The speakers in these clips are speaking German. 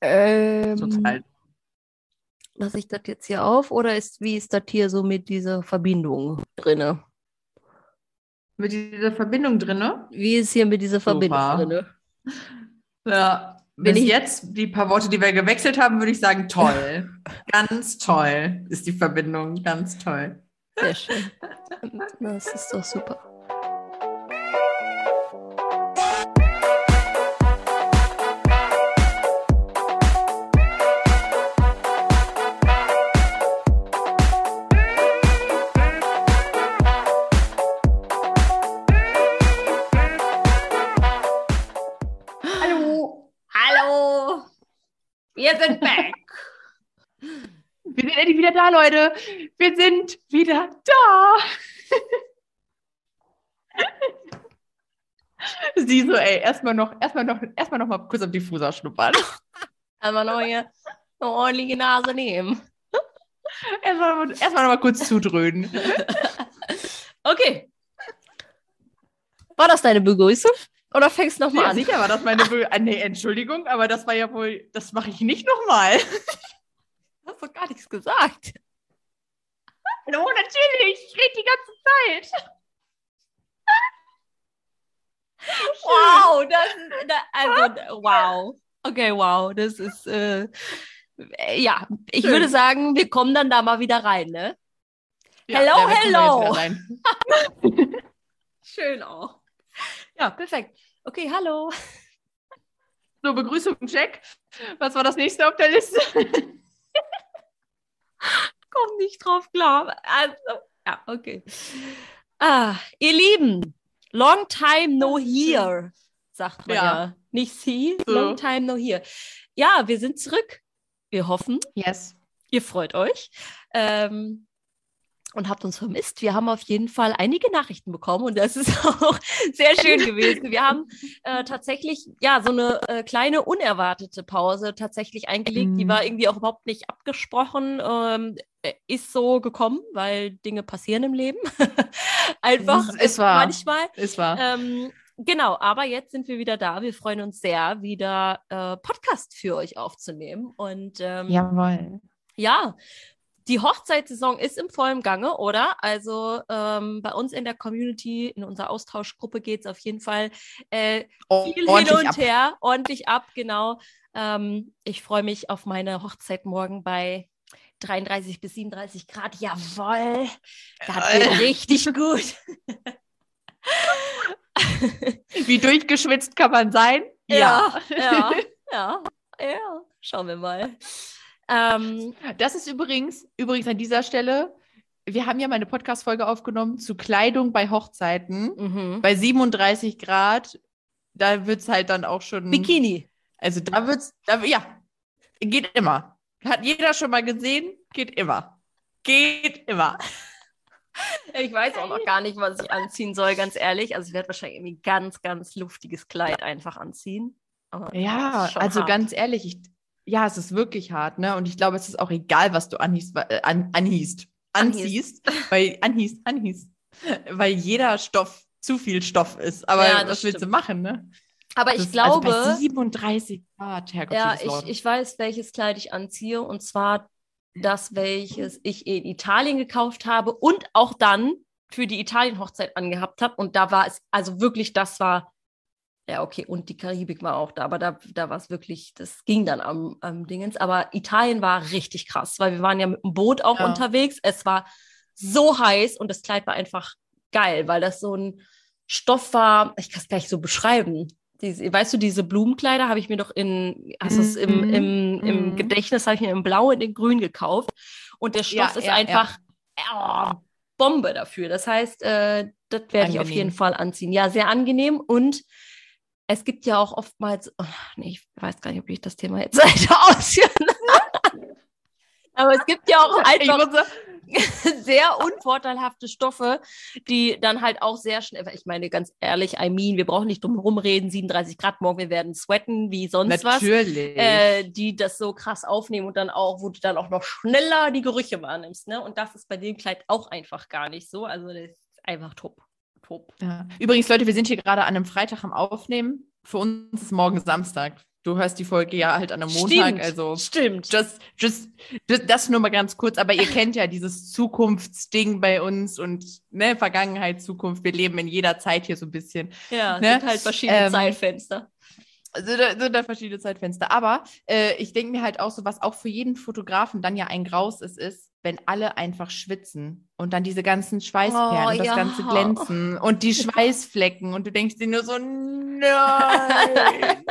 Ähm, Zurzeit. lasse ich das jetzt hier auf oder ist, wie ist das hier so mit dieser Verbindung drinne? Mit dieser Verbindung drin, ne? Wie ist hier mit dieser Verbindung Super. drinne? Ja. Bis ich- jetzt, die paar Worte, die wir gewechselt haben, würde ich sagen, toll. ganz toll ist die Verbindung, ganz toll. Sehr schön. Das ist doch super. Wir sind back! Wir sind endlich wieder da, Leute. Wir sind wieder da. Sie so, ey, erstmal noch, erstmal noch, erstmal noch mal kurz auf die Fußer schnuppern. Einmal noch hier eine ordentliche Nase nehmen. Erstmal, erstmal noch mal kurz zudröhnen. Okay. War das deine Begrüßung? Oder fängst du nochmal Ja, an? sicher war das meine Be ah, Nee, Entschuldigung, aber das war ja wohl, das mache ich nicht nochmal. hast doch gar nichts gesagt. Hallo, natürlich, ich rede die ganze Zeit. Wow, das ist, da, also, wow. Okay, wow, das ist, äh, äh, ja, ich Schön. würde sagen, wir kommen dann da mal wieder rein, ne? Ja, Hello, hello. Schön auch. Ja, perfekt. Okay, hallo. So, Begrüßung, check. Was war das nächste auf der Liste? Komm nicht drauf klar. Also, ja, okay. Ah, ihr Lieben, long time no here, sagt man ja. Ja. Nicht see, So. long time no here. Ja, wir sind zurück. Wir hoffen, Yes. ihr freut euch ähm, und habt uns vermisst. Wir haben auf jeden Fall einige Nachrichten bekommen und das ist auch sehr schön gewesen. Wir haben äh, tatsächlich ja so eine äh, kleine unerwartete Pause tatsächlich eingelegt. Die Mhm. war irgendwie auch überhaupt nicht abgesprochen. Ähm, äh, ist so gekommen, weil Dinge passieren im Leben. Einfach Es- es war. manchmal. Ist wahr. Ähm, genau, aber jetzt sind wir wieder da. Wir freuen uns sehr, wieder äh, Podcast für euch aufzunehmen. Und ähm, Jawohl. ja, die Hochzeitssaison ist im vollen Gange, oder? Also ähm, bei uns in der Community, in unserer Austauschgruppe geht es auf jeden Fall äh, viel hin Ordentlich und ab. her, ordentlich ab, genau. Ähm, ich freue mich auf meine Hochzeit morgen bei 33 bis 37 Grad. Jawohl, das Äh. wird richtig gut. Wie durchgeschwitzt kann man sein? ja, ja, ja, ja. Schauen wir mal. Ähm, Das ist übrigens, übrigens an dieser Stelle, wir haben ja mal eine Podcast-Folge aufgenommen zu Kleidung bei Hochzeiten. mhm. Bei 37 Grad, da wird es halt dann auch schon. Bikini. Also da wird's, da, ja, geht immer. Hat jeder schon mal gesehen? Geht immer. Geht immer. Ich weiß auch noch gar nicht, was ich anziehen soll, ganz ehrlich. Also ich werde wahrscheinlich irgendwie ein ganz, ganz luftiges Kleid einfach anziehen. Aber Ja, also hart. ganz ehrlich, ich, ja, es ist wirklich hart, ne? Und ich glaube, es ist auch egal, was du anhiest, wa- äh, an, anhiest, Anhiest. anziehst, weil anhiest, anhiest, weil jeder Stoff zu viel Stoff ist. Aber Ja, das was willst du stimmt. machen, ne? Aber Das ich ist- also glaube, bei 37 Grad, Herrgott, ja, ich, ich weiß, welches Kleid ich anziehe. Und zwar das, welches ich in Italien gekauft habe und auch dann für die Italien-Hochzeit angehabt habe. Und da war es, also wirklich, das war, ja, okay, und die Karibik war auch da, aber da, da war es wirklich, das ging dann am, am Dingens. Aber Italien war richtig krass, weil wir waren ja mit dem Boot auch Ja. unterwegs. Es war so heiß und das Kleid war einfach geil, weil das so ein Stoff war, ich kann es gleich so beschreiben. Diese, weißt du, diese Blumenkleider habe ich mir doch in, hast du es im, im, im Mhm. Gedächtnis, habe ich mir in Blau und in Grün gekauft. Und der Stoff Ja, ist ja, einfach oh, Bombe dafür. Das heißt, äh, das werde ich auf jeden Fall anziehen. Ja, sehr angenehm. Und es gibt ja auch oftmals, oh, nee, ich weiß gar nicht, ob ich das Thema jetzt weiter ausführen. Aber es gibt ja auch einfach sehr unvorteilhafte Stoffe, die dann halt auch sehr schnell, ich meine ganz ehrlich, I mean, wir brauchen nicht drum rumreden, 37 Grad morgen, wir werden sweaten wie sonst was, natürlich. äh, die das so krass aufnehmen und dann auch, wo du dann auch noch schneller die Gerüche wahrnimmst, ne? Und das ist bei dem Kleid auch einfach gar nicht so, also das ist einfach top, top. ja. Übrigens, Leute, wir sind hier gerade an einem Freitag am Aufnehmen. Für uns ist morgen Samstag. Du hörst die Folge ja halt an einem Montag, Stimmt, also Stimmt. just, just, just, das nur mal ganz kurz, aber ihr kennt ja dieses Zukunftsding bei uns und ne, Vergangenheit, Zukunft, wir leben in jeder Zeit hier so ein bisschen. Ja, Ne? sind halt verschiedene Ähm, Zeitfenster. Also da sind da verschiedene Zeitfenster. Aber äh, ich denke mir halt auch so, was auch für jeden Fotografen dann ja ein Graus ist, ist, wenn alle einfach schwitzen und dann diese ganzen Schweißperlen Oh, und das ja. ganze Glänzen und die Schweißflecken und du denkst dir nur so, nein,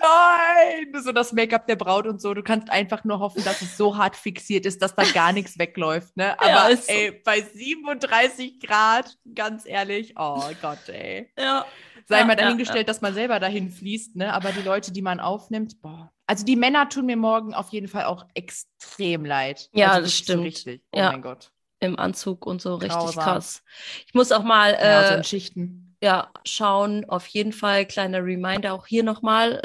nein, so das Make-up der Braut und so. Du kannst einfach nur hoffen, dass es so hart fixiert ist, dass da gar nichts wegläuft. Ne? Aber Ja, so. ey, bei 37 Grad, ganz ehrlich, oh Gott, ey Ja. Sei Ja, mal ja, dahingestellt, dass man selber dahin fließt, ne? Aber die Leute, die man aufnimmt, boah. Also die Männer tun mir morgen auf jeden Fall auch extrem leid. Ja, also das stimmt. So richtig. Oh Ja. mein Gott. Im Anzug und so richtig Grausam. krass. Ich muss auch mal Ja, so äh, in Schichten. ja, schauen, auf jeden Fall kleiner Reminder auch hier nochmal,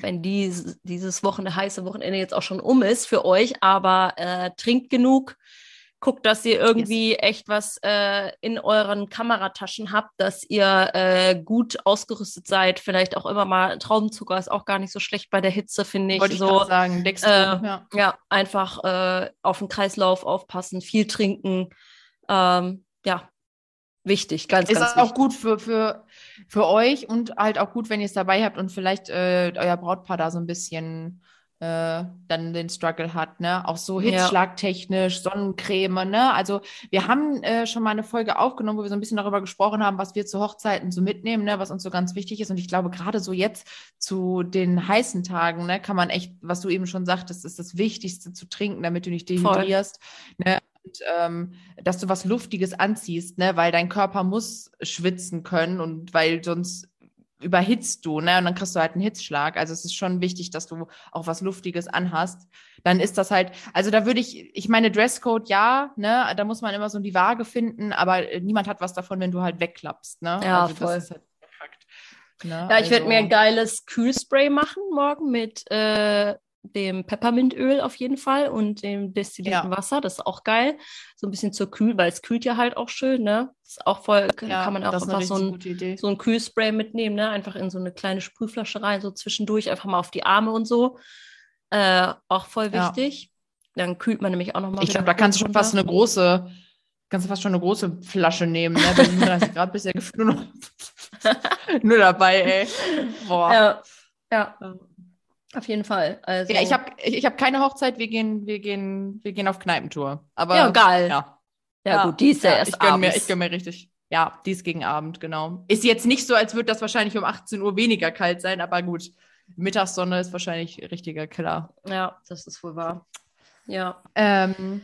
wenn dies, dieses Wochenende, heiße Wochenende jetzt auch schon um ist für euch, aber äh, trinkt genug, guckt, dass ihr irgendwie echt was äh, in euren Kamerataschen habt, dass ihr äh, gut ausgerüstet seid, vielleicht auch immer mal Traubenzucker ist auch gar nicht so schlecht bei der Hitze, finde ich. Wollte ich so, gerade sagen. Äh, ja. ja, einfach äh, auf den Kreislauf aufpassen, viel trinken. Ähm, ja, wichtig, ganz, Ist ganz auch wichtig. gut für, für, für euch und halt auch gut, wenn ihr es dabei habt und vielleicht äh, euer Brautpaar da so ein bisschen äh, dann den Struggle hat, ne? Auch so hitzschlagtechnisch, Sonnencreme, ne? Also wir haben äh, schon mal eine Folge aufgenommen, wo wir so ein bisschen darüber gesprochen haben, was wir zu Hochzeiten so mitnehmen, ne? Was uns so ganz wichtig ist. Und ich glaube, gerade so jetzt zu den heißen Tagen, ne, kann man echt, was du eben schon sagtest, ist das Wichtigste zu trinken, damit du nicht dehydrierst. Ne? Und ähm, dass du was Luftiges anziehst, ne? Weil dein Körper muss schwitzen können und weil sonst überhitzt du, ne? Und dann kriegst du halt einen Hitzschlag. Also es ist schon wichtig, dass du auch was Luftiges anhast. Dann ist das halt, also da würde ich, ich meine, Dresscode ja, ne? Da muss man immer so die Waage finden, aber äh, niemand hat was davon, wenn du halt wegklappst, ne? Ja, also voll. Das ist halt. Ne? Ja, ich werde Also- mir ein geiles Kühlspray machen morgen mit äh, dem Peppermintöl auf jeden Fall und dem destillierten Ja. Wasser. Das ist auch geil. So ein bisschen zur Kühl, weil es kühlt ja halt auch schön, ne? Das ist auch voll, ja, kann man auch einfach so ein, so ein Kühlspray mitnehmen, ne? Einfach in so eine kleine Sprühflasche rein, so zwischendurch, einfach mal auf die Arme und so. Äh, auch voll Ja. wichtig. Dann kühlt man nämlich auch noch mal Ich glaube, da kannst du schon fast eine große, kannst du fast schon eine große Flasche nehmen, ne? Bei 37 Grad bist du ja gefühlt nur noch nur dabei, ey. Boah. Ja, ja, auf jeden Fall. Also, Ja, ich habe ich, ich hab keine Hochzeit, wir gehen, wir gehen, wir gehen auf Kneipentour. Aber Ja, geil. Ja, ja, gut, die ist ja, erst ich gönn mir, abends. ich gönn mir richtig. Ja, die ist gegen Abend, genau. Ist jetzt nicht so, als würde das wahrscheinlich um 18 Uhr weniger kalt sein, aber gut. Mittagssonne ist wahrscheinlich richtiger Killer. Ja, das ist wohl wahr. Ja. Ähm,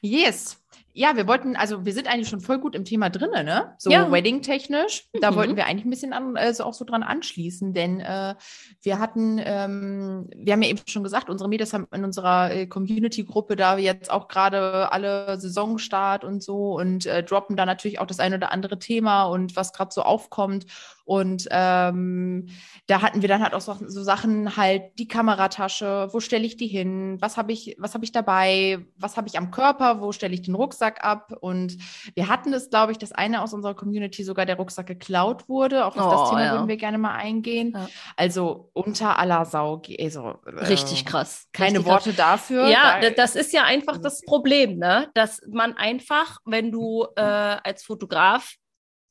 yes. Ja, wir wollten, also wir sind eigentlich schon voll gut im Thema drinne, ne? So Ja. Wedding-technisch. Da Mhm. wollten wir eigentlich ein bisschen an, also auch so dran anschließen, denn äh, wir hatten, ähm, wir haben ja eben schon gesagt, unsere Mädels haben in unserer äh, Community-Gruppe da jetzt auch gerade alle Saisonstart und so und äh, droppen da natürlich auch das ein oder andere Thema und was gerade so aufkommt. Und ähm, da hatten wir dann halt auch so, so Sachen halt, die Kameratasche, wo stelle ich die hin, was habe ich, was habe ich dabei, was habe ich am Körper, wo stelle ich den Rucksack ab. Und wir hatten das, glaube ich, dass eine aus unserer Community sogar der Rucksack geklaut wurde. Auf das Oh, Thema ja. würden wir gerne mal eingehen. Ja. Also unter aller Sau, also, äh, Richtig krass. Keine Richtig krass. Worte dafür. Ja, Da- da- das ist ja einfach das Problem, ne? Dass man einfach, wenn du äh, als Fotograf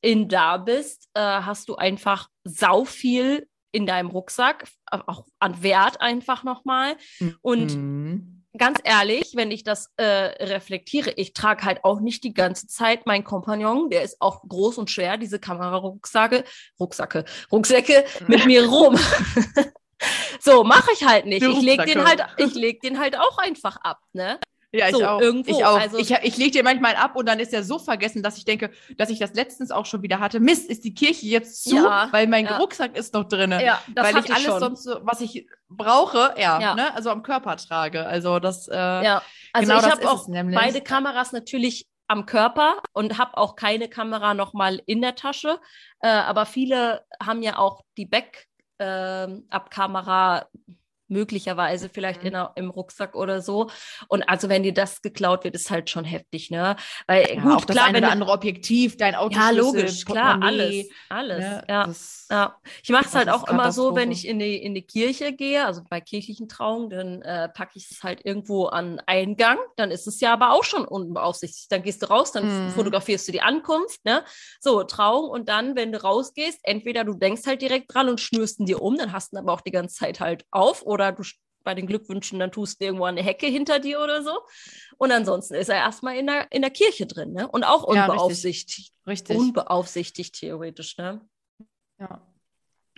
in da bist, äh, hast du einfach sau viel in deinem Rucksack, auch an Wert einfach nochmal. Und Mhm. Ganz ehrlich, wenn ich das äh, reflektiere, ich trage halt auch nicht die ganze Zeit meinen Kompagnon, der ist auch groß und schwer, diese Kamerarucksacke, Rucksacke, Rucksäcke mit mir rum. so, mache ich halt nicht. Ich leg den halt, ich leg den halt auch einfach ab, ne? Ja, ich So, auch. irgendwo, Ich auch. also- ich ich lege dir manchmal ab und dann ist er so vergessen, dass ich denke, dass ich das letztens auch schon wieder hatte. Mist, ist die Kirche jetzt zu, Ja, weil mein ja. Rucksack ist noch drin. Ja, das weil ich alles schon. sonst, so, was ich brauche, ja, Ja. Ne, also am Körper trage. Also das, äh, Ja, also genau ich habe auch beide Kameras natürlich am Körper und habe auch keine Kamera nochmal in der Tasche. Äh, aber viele haben ja auch die Back-Up-Kamera möglicherweise vielleicht Mhm. in der, im Rucksack oder so. Und also wenn dir das geklaut wird, ist halt schon heftig, ne? Weil Ja, gut, auch das klar, eine wenn oder andere Objektiv, dein Auto. ja, logisch, klar, alles, alles, Ne? ja. Das, Ja, ich mache es halt auch immer so, wenn ich in die, in die Kirche gehe, also bei kirchlichen Trauungen, dann äh, packe ich es halt irgendwo an Eingang. Dann ist es ja aber auch schon unbeaufsichtigt. Dann gehst du raus, dann Mhm. fotografierst du die Ankunft, ne? So, Trauung und dann, wenn du rausgehst, entweder du denkst halt direkt dran und schnürst ihn dir um, dann hast du ihn aber auch die ganze Zeit halt auf oder du sch- bei den Glückwünschen, dann tust du irgendwo eine Hecke hinter dir oder so. Und ansonsten ist er erstmal in der, in der Kirche drin, ne? Und auch Ja, richtig. unbeaufsichtigt. Richtig. unbeaufsichtigt theoretisch, ne? ja.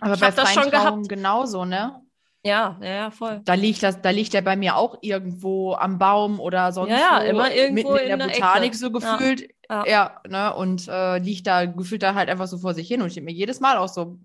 Aber Ich bei das schon gehabt. genauso, ne? Ja, ja, ja, voll. Da liegt das, da liegt der bei mir auch irgendwo am Baum oder sonst Ja, ja, wo, immer irgendwo mitten in in der der Botanik Ecke. so Ja, gefühlt. ja. Ja, ne? Und äh, liegt da gefühlt da halt einfach so vor sich hin und ich denke mir jedes Mal auch so.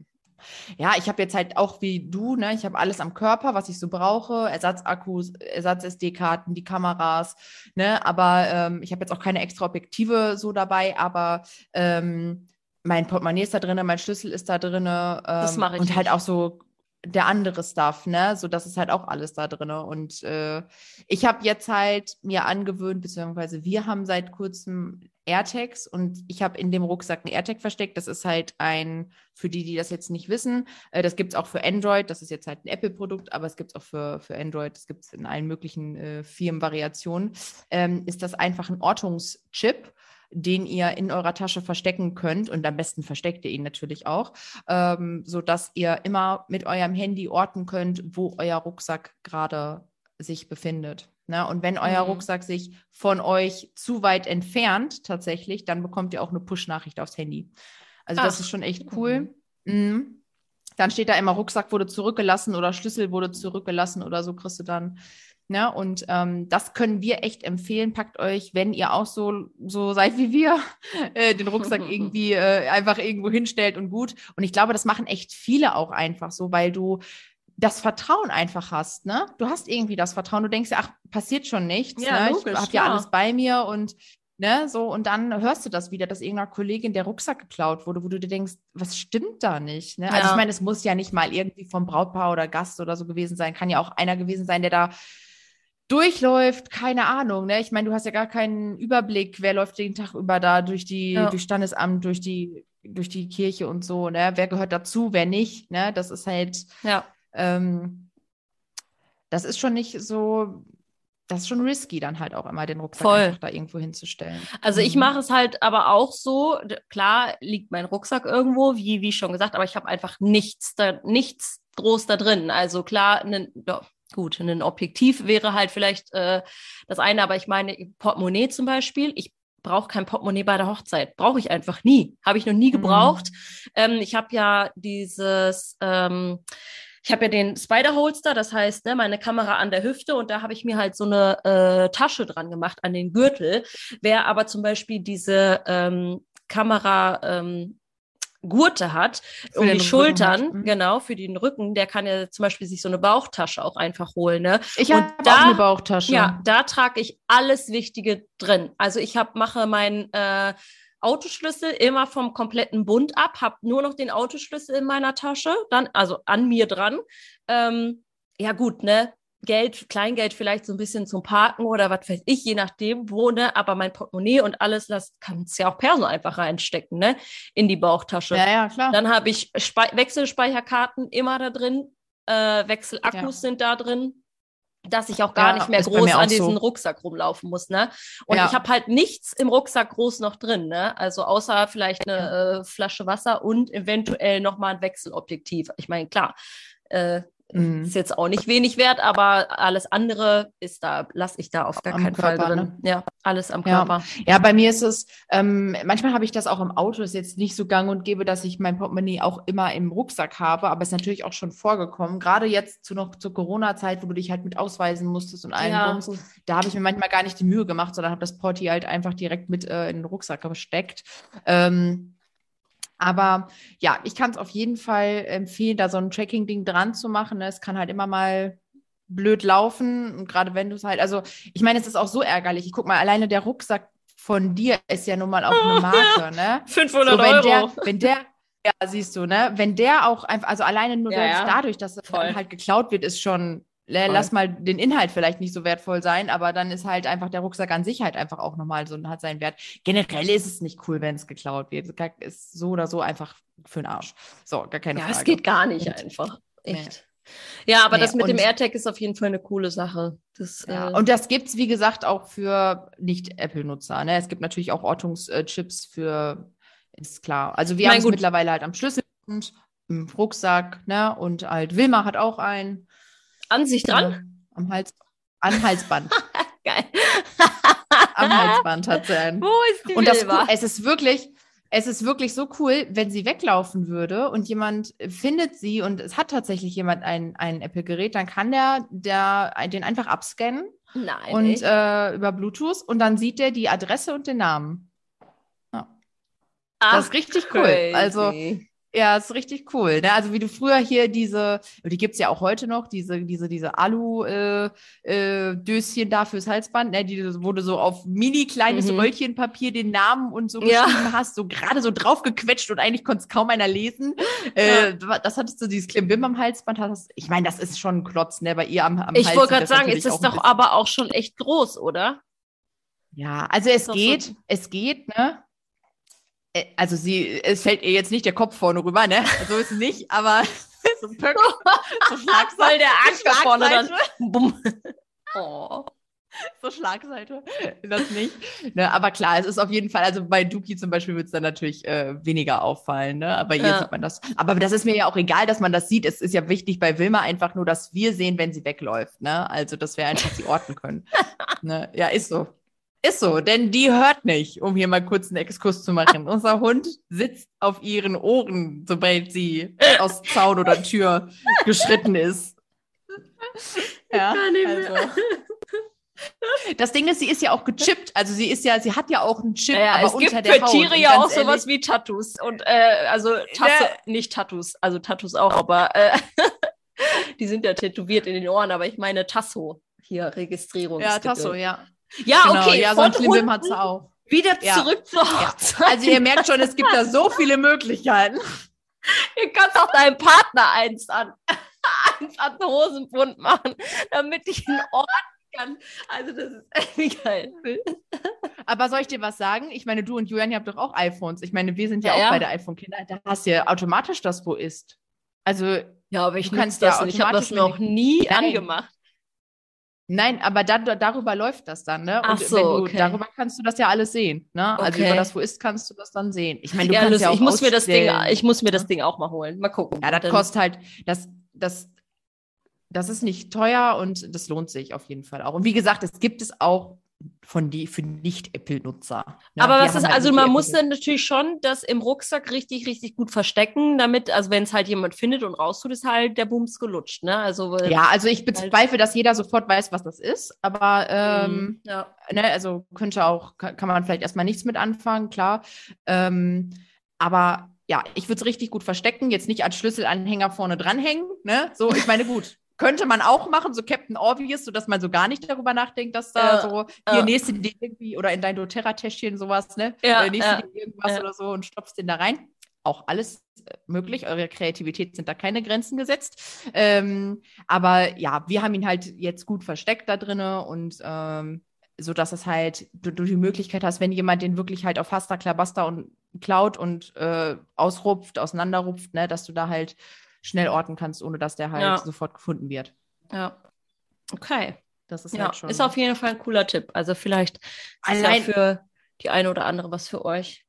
Ja, ich habe jetzt halt auch wie du, ne, ich habe alles am Körper, was ich so brauche, Ersatzakkus, Ersatz-SD-Karten, die Kameras, ne, aber ähm, ich habe jetzt auch keine extra Objektive so dabei, aber ähm, mein Portemonnaie ist da drin, mein Schlüssel ist da drin ähm, mach ich und halt nicht. auch so der andere Stuff, ne? So, das ist halt auch alles da drin. Und äh, ich habe jetzt halt mir angewöhnt, beziehungsweise wir haben seit kurzem AirTags und ich habe in dem Rucksack ein AirTag versteckt. Das ist halt ein, für die, die das jetzt nicht wissen, äh, das gibt es auch für Android. Das ist jetzt halt ein Apple-Produkt, aber es gibt es auch für, für Android. Das gibt es in allen möglichen äh, Firmenvariationen. Ähm, ist das einfach ein Ortungschip den ihr in eurer Tasche verstecken könnt und am besten versteckt ihr ihn natürlich auch, ähm, so dass ihr immer mit eurem Handy orten könnt, wo euer Rucksack gerade sich befindet. Ne? Und wenn euer Mhm. Rucksack sich von euch zu weit entfernt, tatsächlich, dann bekommt ihr auch eine Push-Nachricht aufs Handy. Also das Ach. ist schon echt cool. Mhm. Dann steht da immer, Rucksack wurde zurückgelassen oder Schlüssel wurde zurückgelassen oder so kriegst du dann. Ne? Und ähm, das können wir echt empfehlen. Packt euch, wenn ihr auch so, so seid wie wir, äh, den Rucksack irgendwie äh, einfach irgendwo hinstellt und gut. Und ich glaube, das machen echt viele auch einfach so, weil du das Vertrauen einfach hast, ne? Du hast irgendwie das Vertrauen, du denkst ja, ach, passiert schon nichts, Ja, ne? logisch, ich habe ja alles bei mir und ne, so und dann hörst du das wieder, dass irgendeiner Kollegin der Rucksack geklaut wurde, wo du dir denkst, was stimmt da nicht, ne? Also Ja. ich meine, es muss ja nicht mal irgendwie vom Brautpaar oder Gast oder so gewesen sein, kann ja auch einer gewesen sein, der da durchläuft, keine Ahnung, ne? Ich meine, du hast ja gar keinen Überblick, wer läuft den Tag über da durch die, Ja. durch Standesamt, durch die, durch die Kirche und so, ne? Wer gehört dazu, wer nicht, ne? Das ist halt, Ja, ähm, das ist schon nicht so, das ist schon risky, dann halt auch immer den Rucksack Voll. einfach da irgendwo hinzustellen. also ich Mhm. mache es halt aber auch so, klar liegt mein Rucksack irgendwo, wie, wie schon gesagt, aber ich habe einfach nichts da, nichts groß da drin. Also klar, ja, gut, ein Objektiv wäre halt vielleicht äh, das eine, aber ich meine, Portemonnaie zum Beispiel, ich brauche kein Portemonnaie bei der Hochzeit. Brauche ich einfach nie. Habe ich noch nie Mhm. gebraucht. Ähm, ich habe ja dieses, ähm, ich habe ja den Spider-Holster, das heißt, ne, meine Kamera an der Hüfte und da habe ich mir halt so eine äh, Tasche dran gemacht an den Gürtel. Wer aber zum Beispiel diese ähm, Kamera ähm, Gurte hat, Für um die Rücken Schultern, halt. Mhm. genau, für den Rücken, der kann ja zum Beispiel sich so eine Bauchtasche auch einfach holen, ne? Ich habe da- auch eine Bauchtasche. Ja, da trage ich alles Wichtige drin. Also ich hab, mache meinen äh, Autoschlüssel immer vom kompletten Bund ab, habe nur noch den Autoschlüssel in meiner Tasche, dann also an mir dran. Ähm, ja gut, ne? Geld, Kleingeld vielleicht so ein bisschen zum Parken oder was weiß ich, je nachdem wo, ne? Aber mein Portemonnaie und alles, das kannst ja auch Perso einfach reinstecken, ne? In die Bauchtasche. ja, ja, klar. Dann habe ich Spe Wechselspeicherkarten immer da drin. Äh, Wechselakkus Ja. sind da drin, dass ich auch gar Ja, nicht mehr groß an diesen so. Rucksack rumlaufen muss. Ne? Und Ja. ich habe halt nichts im Rucksack groß noch drin. Ne? Also außer vielleicht eine äh, Flasche Wasser und eventuell nochmal ein Wechselobjektiv. Ich meine, klar, äh, Mhm. ist jetzt auch nicht wenig wert, aber alles andere ist da, lasse ich da auf gar Am keinen Fall Körper, drin. Ja, alles am Ja. Körper. Ja, bei mir ist es, ähm, manchmal habe ich das auch im Auto, ist jetzt nicht so gang und gäbe, dass ich mein Portemonnaie auch immer im Rucksack habe, aber ist natürlich auch schon vorgekommen. Gerade jetzt zu noch zur Corona-Zeit, wo du dich halt mit ausweisen musstest und allem Ja. Bums, da habe ich mir manchmal gar nicht die Mühe gemacht, sondern habe das Porti halt einfach direkt mit äh, in den Rucksack gesteckt. Ähm, aber ja, ich kann es auf jeden Fall empfehlen, da so ein Tracking-Ding dran zu machen. ne? Es kann halt immer mal blöd laufen. Und gerade wenn du es halt, also ich meine, es ist auch so ärgerlich. Ich guck mal, alleine der Rucksack von dir ist ja nun mal auch eine Marke, ne? 500 So, wenn Euro. der, wenn der, ja, siehst du, ne? Wenn der auch einfach, also alleine nur Ja, ja. dadurch, dass er Voll. dann halt geklaut wird, ist schon, lass mal den Inhalt vielleicht nicht so wertvoll sein, aber dann ist halt einfach der Rucksack an sich halt einfach auch nochmal so und hat seinen Wert. Generell ist es nicht cool, wenn es geklaut wird. Ist so oder so einfach für den Arsch. So, gar keine ja, Frage. es geht gar nicht Und- einfach. Nee. Echt. Ja, aber Nee, das mit dem AirTag ist auf jeden Fall eine coole Sache. Das, Ja, äh, und das gibt es, wie gesagt, auch für Nicht-Apple-Nutzer. Ne? Es gibt natürlich auch Ortungschips für, ist klar. Also wir haben es mittlerweile halt am Schlüssel und im Rucksack, ne? Und halt Wilma hat auch einen. An sich dran. Ja, am Hals, am Halsband. Geil. am Halsband hat sie einen. Wo ist die Und das, Wilma? es ist wirklich, es ist wirklich so cool, wenn sie weglaufen würde und jemand findet sie und es hat tatsächlich jemand ein, ein Apple-Gerät, dann kann der, der den einfach abscannen Nein. und äh, über Bluetooth und dann sieht er die Adresse und den Namen. Ach, das ist richtig cool. crazy. Also, Ja, ist richtig cool. Ne? Also wie du früher hier diese, die gibt's ja auch heute noch, diese, diese, diese Alu-Döschen äh, Döschen da fürs Halsband, ne? die, wo du so auf mini kleines Mhm. Röllchenpapier den Namen und so Ja. geschrieben hast, so gerade so draufgequetscht und eigentlich konnte es kaum einer lesen. Äh, das hattest du, dieses Klimbim am Halsband hast. Ich meine, das ist schon ein Klotz, ne? Bei ihr am, am ich Hals wollte gerade sagen, ist es doch aber auch schon echt groß, oder? Ja, also es doch so- geht, es geht, ne? Äh, Also sie, es fällt ihr jetzt nicht der Kopf vorne rüber, ne? So ist es nicht, aber so ein Pöck, so Schlagseite, Voll der Anker vorne dann. Bumm. Oh. so Schlagseite, das nicht. Ne, aber klar, es ist auf jeden Fall, also bei Duki zum Beispiel wird es dann natürlich äh, weniger auffallen, ne? Aber hier Ja. sieht man das. Aber das ist mir ja auch egal, dass man das sieht. Es ist ja wichtig bei Wilma einfach nur, dass wir sehen, wenn sie wegläuft, ne? Also, dass wir einfach sie orten können. ne? Ja, ist so. Ist so, denn die hört nicht, um hier mal kurz einen Exkurs zu machen. Unser Hund sitzt auf ihren Ohren, sobald sie aus Zaun oder Tür geschritten ist. Ja, also. Das Ding ist, sie ist ja auch gechippt. Also sie ist ja, sie hat ja auch einen Chip, Ja, aber es unter gibt der für Haut. Tiere ja auch ganz sowas wie Tattoos. Und äh, also Tasse, nicht Tattoos, also Tattoos auch, aber äh, die sind ja tätowiert in den Ohren, aber ich meine Tasso hier, Registrierung. Ja, Tasso, ja. Ja, Genau, okay, ja, so ein Klimbim hat sie auch. wieder Ja. zurück zur Ja. Hochzeit. Also ihr merkt schon, es gibt da so viele Möglichkeiten. Du kannst auch deinem Partner eins an, eins an den Hosenbund machen, damit ich ihn orten kann. Also das ist echt geil. Aber soll ich dir was sagen? Ich meine, du und Julian, ihr habt doch auch iPhones. Ich meine, wir sind ja, Ja, auch ja. beide iPhone-Kinder. Da hast du ja automatisch das, wo ist. Also, Ja, aber ich nutze kannst ja das nicht. Ich habe das noch nie Nein. angemacht. Nein, aber da, da- darüber läuft das dann, ne? Ach Und so, du, okay. darüber kannst du das ja alles sehen, ne? Also Okay. über das, wo ist, kannst du das dann sehen. Ich meine, du Ja, kannst lustig. ja auch ich muss mir das Ding, ich muss mir das Ding auch mal holen. Mal gucken. Ja, das Dann- kostet halt, das, das, das ist nicht teuer und das lohnt sich auf jeden Fall auch. Und wie gesagt, es gibt es auch von die für Nicht-Apple-Nutzer. ne? Aber was ist, halt also man muss dann natürlich schon das im Rucksack richtig, richtig gut verstecken, damit, also wenn es halt jemand findet und raustut, ist halt der Bums gelutscht, ne? Also Ja, also ich bezweifle, dass jeder sofort weiß, was das ist, aber ähm, Mhm. ja. ne, also könnte auch, kann, kann man vielleicht erstmal nichts mit anfangen, klar. Ähm, aber ja, ich würde es richtig gut verstecken, jetzt nicht als Schlüsselanhänger vorne dranhängen, ne? So, ich meine, gut. Könnte man auch machen, so Captain Obvious, sodass man so gar nicht darüber nachdenkt, dass da Ja, so, hier ja. nächste dir irgendwie oder in dein doTERRA-Täschchen sowas, ne? Ja, äh, nächste ja, dir irgendwas ja. oder so und stopfst den da rein. Auch alles äh, möglich. Eure Kreativität sind da keine Grenzen gesetzt. Ähm, aber ja, wir haben ihn halt jetzt gut versteckt da drinne und ähm, so dass es halt du, du die Möglichkeit hast, wenn jemand den wirklich halt auf Hasta Klabaster und klaut und äh, ausrupft, auseinanderrupft, ne, dass du da halt schnell orten kannst, ohne dass der halt Ja. sofort gefunden wird. ja. Okay. Das ist Ja, halt schon. ist auf jeden Fall ein cooler Tipp. Also vielleicht ist es ja Allein- für die eine oder andere was für euch.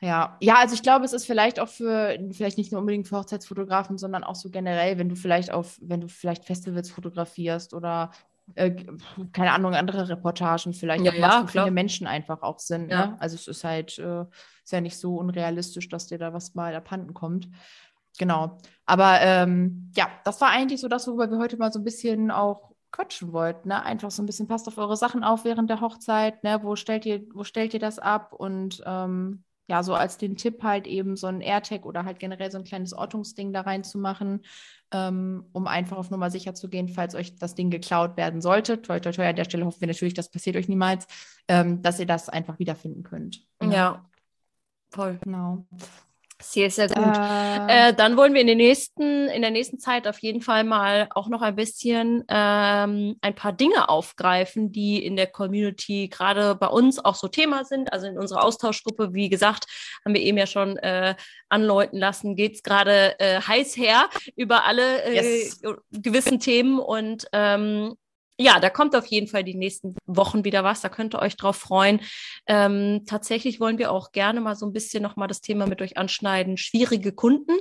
Ja, ja, also ich glaube, es ist vielleicht auch für, vielleicht nicht nur unbedingt für Hochzeitsfotografen, sondern auch so generell, wenn du vielleicht auf, wenn du vielleicht Festivals fotografierst oder äh, keine Ahnung, andere Reportagen vielleicht Ja, auch ja, klar. viele Menschen einfach auch sind. Ja. Ne? Also es ist halt, äh, ist ja nicht so unrealistisch, dass dir da was mal abhanden kommt. Genau. Aber ähm, ja, das war eigentlich so das, worüber wir heute mal so ein bisschen auch quatschen wollten. Ne? Einfach so ein bisschen passt auf eure Sachen auf während der Hochzeit. Ne? Wo stellt ihr, wo stellt ihr das ab? Und ähm, ja, so als den Tipp halt eben so ein AirTag oder halt generell so ein kleines Ortungsding da reinzumachen, ähm, um einfach auf Nummer sicher zu gehen, falls euch das Ding geklaut werden sollte. Toi, toi, toi, an der Stelle hoffen wir natürlich, das passiert euch niemals, ähm, dass ihr das einfach wiederfinden könnt. Ja. Voll. Genau. Sehr, sehr gut. Äh, äh, dann wollen wir in, den nächsten, in der nächsten Zeit auf jeden Fall mal auch noch ein bisschen ähm, ein paar Dinge aufgreifen, die in der Community gerade bei uns auch so Thema sind. Also in unserer Austauschgruppe, wie gesagt, haben wir eben ja schon äh, anläuten lassen, geht es gerade äh, heiß her über alle äh, yes. gewissen Themen. Und ähm, ja, da kommt auf jeden Fall die nächsten Wochen wieder was. Da könnt ihr euch drauf freuen. Ähm, tatsächlich wollen wir auch gerne mal so ein bisschen nochmal das Thema mit euch anschneiden. Schwierige Kunden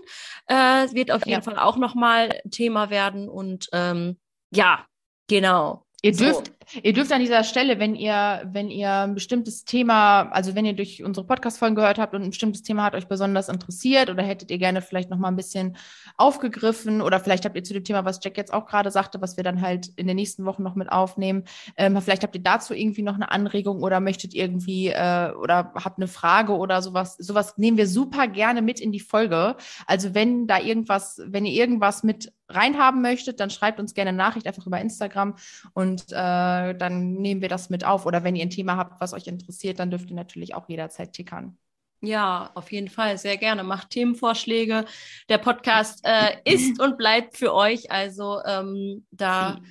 äh, wird auf jeden ja. Fall auch nochmal Thema werden. Und ähm, ja, genau. Ihr dürft, so. ihr dürft an dieser Stelle, wenn ihr, wenn ihr ein bestimmtes Thema, also wenn ihr durch unsere Podcast-Folgen gehört habt und ein bestimmtes Thema hat euch besonders interessiert oder hättet ihr gerne vielleicht noch mal ein bisschen aufgegriffen oder vielleicht habt ihr zu dem Thema, was Jack jetzt auch gerade sagte, was wir dann halt in den nächsten Wochen noch mit aufnehmen, ähm, vielleicht habt ihr dazu irgendwie noch eine Anregung oder möchtet irgendwie äh, oder habt eine Frage oder sowas, sowas nehmen wir super gerne mit in die Folge. Also wenn da irgendwas, wenn ihr irgendwas mit reinhaben möchtet, dann schreibt uns gerne eine Nachricht einfach über Instagram und äh, dann nehmen wir das mit auf. Oder wenn ihr ein Thema habt, was euch interessiert, dann dürft ihr natürlich auch jederzeit tickern. Ja, auf jeden Fall, sehr gerne. Macht Themenvorschläge. Der Podcast äh, ist und bleibt für euch. Also ähm, da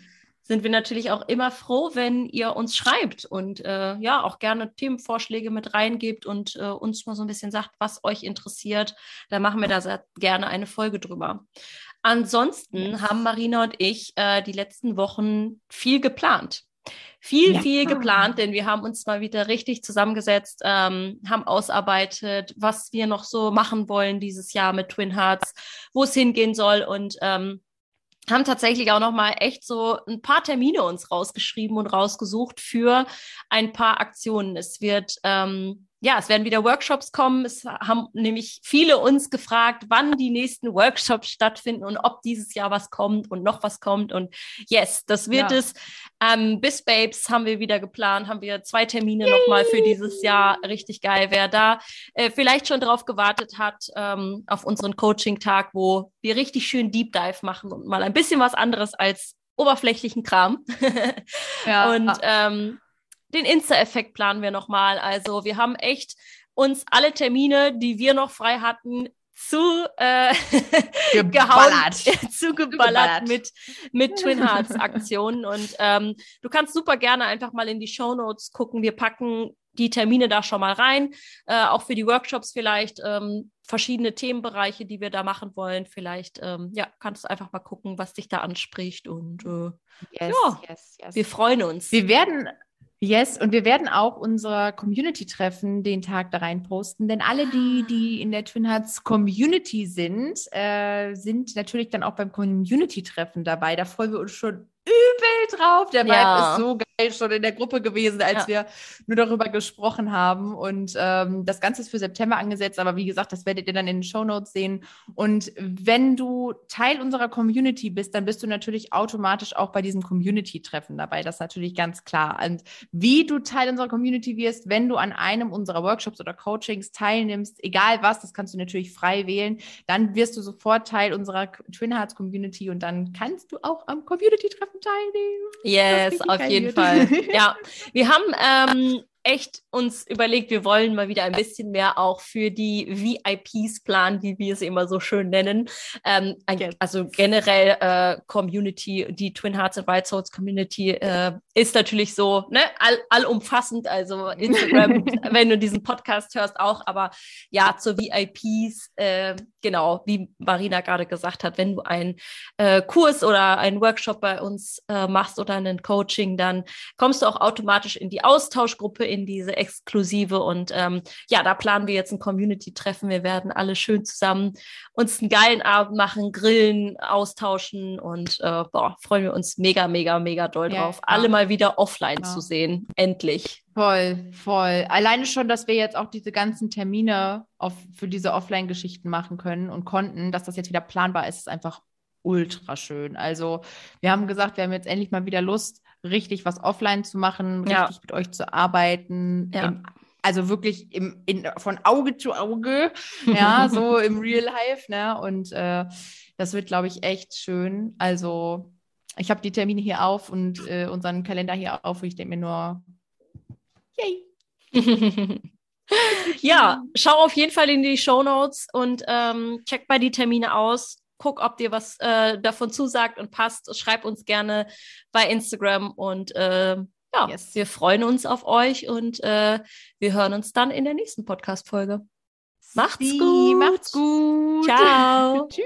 sind wir natürlich auch immer froh, wenn ihr uns schreibt und äh, ja, auch gerne Themenvorschläge mit reingebt und äh, uns mal so ein bisschen sagt, was euch interessiert. Da machen wir da sehr gerne eine Folge drüber. Ansonsten haben Marina und ich äh, die letzten Wochen viel geplant. Viel, ja. viel geplant, denn wir haben uns mal wieder richtig zusammengesetzt, ähm, haben ausarbeitet, was wir noch so machen wollen dieses Jahr mit Twin Hearts, wo es hingehen soll und ähm, haben tatsächlich auch noch mal echt so ein paar Termine uns rausgeschrieben und rausgesucht für ein paar Aktionen. Es wird ähm, ja, es werden wieder Workshops kommen. Es haben nämlich viele uns gefragt, wann die nächsten Workshops stattfinden und ob dieses Jahr was kommt und noch was kommt. Und yes, das wird ja. es. Ähm, bis Babes haben wir wieder geplant, haben wir zwei Termine nochmal für dieses Jahr. Richtig geil. Wer da äh, vielleicht schon drauf gewartet hat, ähm, auf unseren Coaching-Tag, wo wir richtig schön Deep Dive machen und mal ein bisschen was anderes als oberflächlichen Kram. ja. Und ähm, den Insta-Effekt planen wir nochmal. Also wir haben echt uns alle Termine, die wir noch frei hatten, zu äh, geballert. zu geballert mit, mit Twin Hearts Aktionen. Und ähm, du kannst super gerne einfach mal in die Show Notes gucken. Wir packen die Termine da schon mal rein, äh, auch für die Workshops vielleicht ähm, verschiedene Themenbereiche, die wir da machen wollen. Vielleicht ähm, ja, kannst du einfach mal gucken, was dich da anspricht und äh, yes, ja, yes, yes. wir freuen uns. Wir werden Yes, und wir werden auch unser Community-Treffen den Tag da rein posten, denn alle, die, die in der Twin Hearts Community sind, äh, sind natürlich dann auch beim Community-Treffen dabei. Da freuen wir uns schon übel drauf. Der Vibe ja. ist so geil schon in der Gruppe gewesen, als ja. wir nur darüber gesprochen haben. Und ähm, das Ganze ist für September angesetzt, aber wie gesagt, das werdet ihr dann in den Show Notes sehen. Und wenn du Teil unserer Community bist, dann bist du natürlich automatisch auch bei diesem Community-Treffen dabei. Das ist natürlich ganz klar. Und wie du Teil unserer Community wirst, wenn du an einem unserer Workshops oder Coachings teilnimmst, egal was, das kannst du natürlich frei wählen, dann wirst du sofort Teil unserer Twin Hearts Community und dann kannst du auch am Community-Treffen teilnehmen. Yes, auf jeden Fall. Ja, wir haben ähm, echt uns überlegt, wir wollen mal wieder ein bisschen mehr auch für die VIPs planen, wie wir es immer so schön nennen. Ähm, ein, also generell äh, Community, die Twin Hearts and White Souls Community äh, ist natürlich so ne, all, allumfassend, also Instagram, wenn du diesen Podcast hörst auch, aber ja, zur VIPs, äh, genau, wie Marina gerade gesagt hat, wenn du einen äh, Kurs oder einen Workshop bei uns äh, machst oder einen Coaching, dann kommst du auch automatisch in die Austauschgruppe in diese exklusive. Und ähm, ja, da planen wir jetzt ein Community-Treffen. Wir werden alle schön zusammen uns einen geilen Abend machen, grillen, austauschen und äh, boah, freuen wir uns mega, mega, mega doll ja, drauf, alle mal wieder offline ja. zu sehen. Endlich. Voll, voll. Alleine schon, dass wir jetzt auch diese ganzen Termine auf, für diese Offline-Geschichten machen können und konnten, dass das jetzt wieder planbar ist, ist einfach ultra schön. Also wir haben gesagt, wir haben jetzt endlich mal wieder Lust, richtig was offline zu machen, ja. richtig mit euch zu arbeiten. Ja. Im, also wirklich im, in, von Auge zu Auge, ja, so im Real Life, ne? Und äh, das wird, glaube ich, echt schön. Also ich habe die Termine hier auf und äh, unseren Kalender hier auf und ich denke mir nur, yay. ja, schau auf jeden Fall in die Show Notes und ähm, check bei die Termine aus. Guck, ob dir was äh, davon zusagt und passt. Schreib uns gerne bei Instagram und äh, ja, yes. wir freuen uns auf euch und äh, wir hören uns dann in der nächsten Podcast-Folge. Macht's Sie, gut. Macht's gut. Ciao. Tschüss.